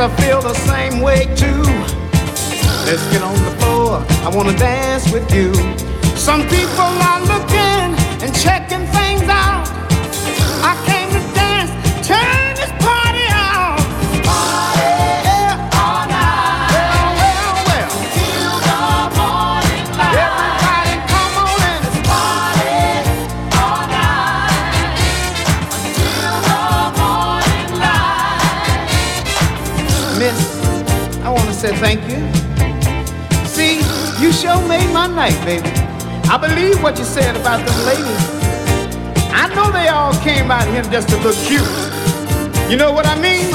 I feel the same way too. Let's get on the floor, I wanna dance with you. Some people are looking and checking things out. I can't made my night, baby. I believe what you said about them ladies. I know they all came out here just to look cute. You know what I mean?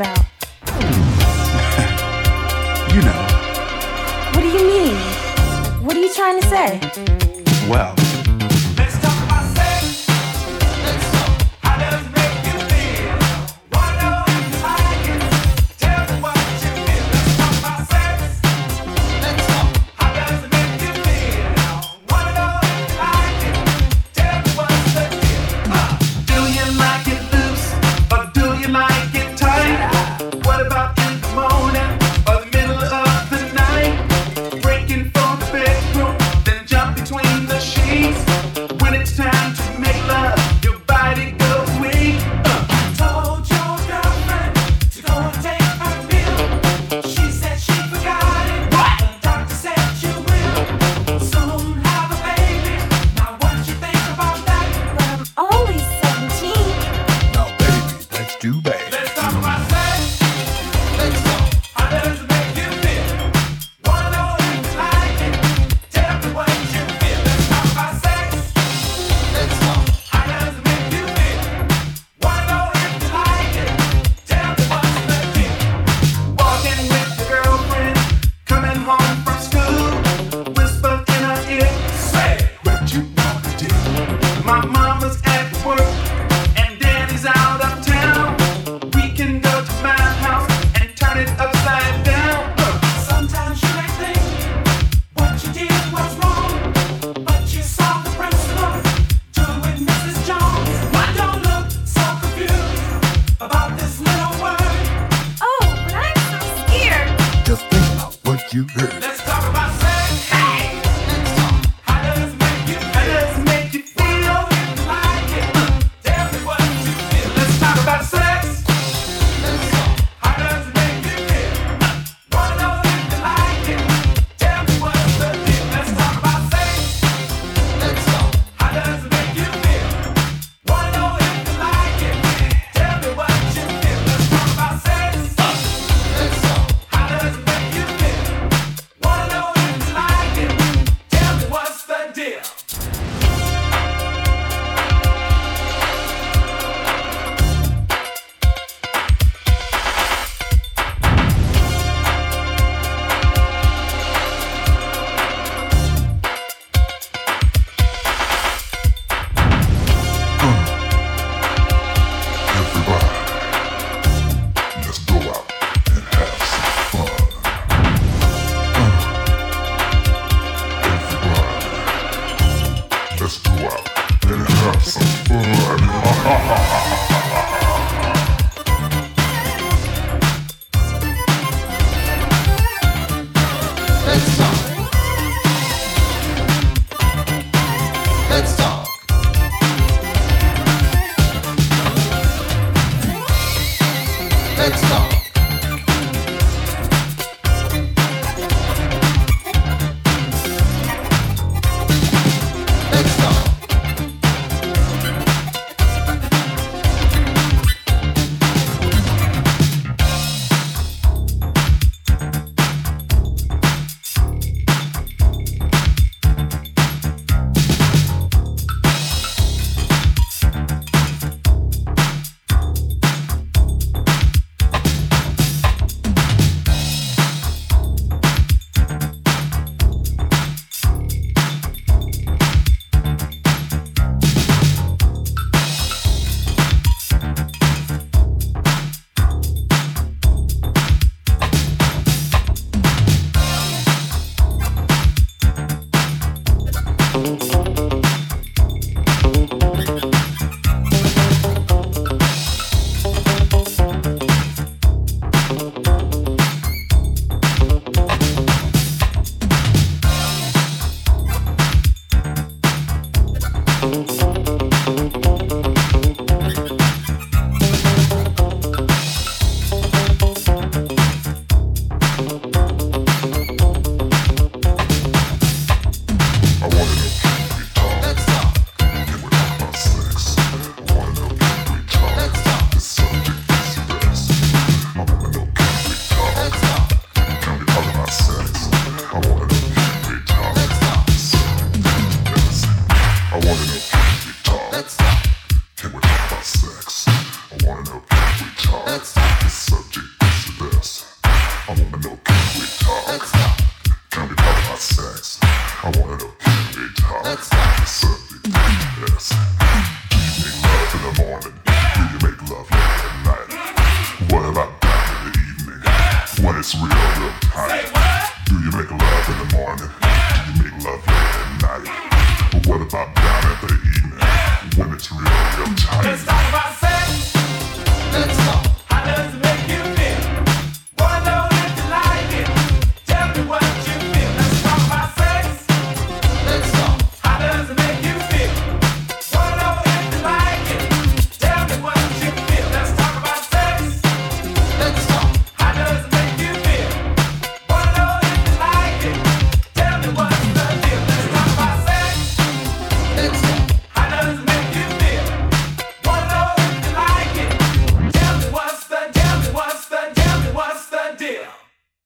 About?